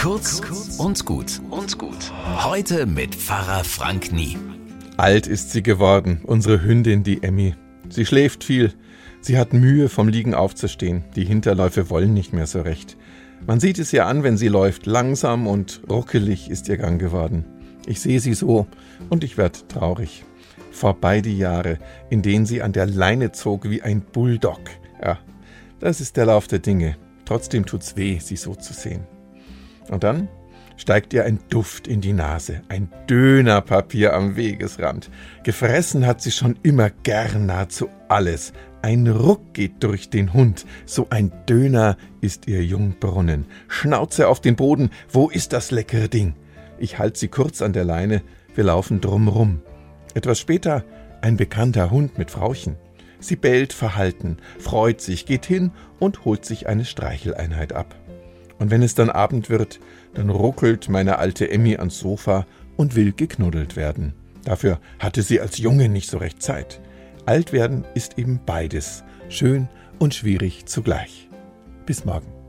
Kurz und gut und gut. Heute mit Pfarrer Frank Nie. Alt ist sie geworden, unsere Hündin, die Emmy. Sie schläft viel. Sie hat Mühe, vom Liegen aufzustehen. Die Hinterläufe wollen nicht mehr so recht. Man sieht es ihr an, wenn sie läuft. Langsam und ruckelig ist ihr Gang geworden. Ich sehe sie so und ich werd traurig. Vorbei die Jahre, in denen sie an der Leine zog wie ein Bulldog. Ja, das ist der Lauf der Dinge. Trotzdem tut's weh, sie so zu sehen. Und dann steigt ihr ein Duft in die Nase, ein Dönerpapier am Wegesrand. Gefressen hat sie schon immer gern nahezu alles. Ein Ruck geht durch den Hund, so ein Döner ist ihr Jungbrunnen. Schnauze auf den Boden, wo ist das leckere Ding? Ich halt sie kurz an der Leine, wir laufen drumrum. Etwas später ein bekannter Hund mit Frauchen. Sie bellt verhalten, freut sich, geht hin und holt sich eine Streicheleinheit ab. Und wenn es dann Abend wird, dann ruckelt meine alte Emmy ans Sofa und will geknuddelt werden. Dafür hatte sie als Junge nicht so recht Zeit. Alt werden ist eben beides, schön und schwierig zugleich. Bis morgen.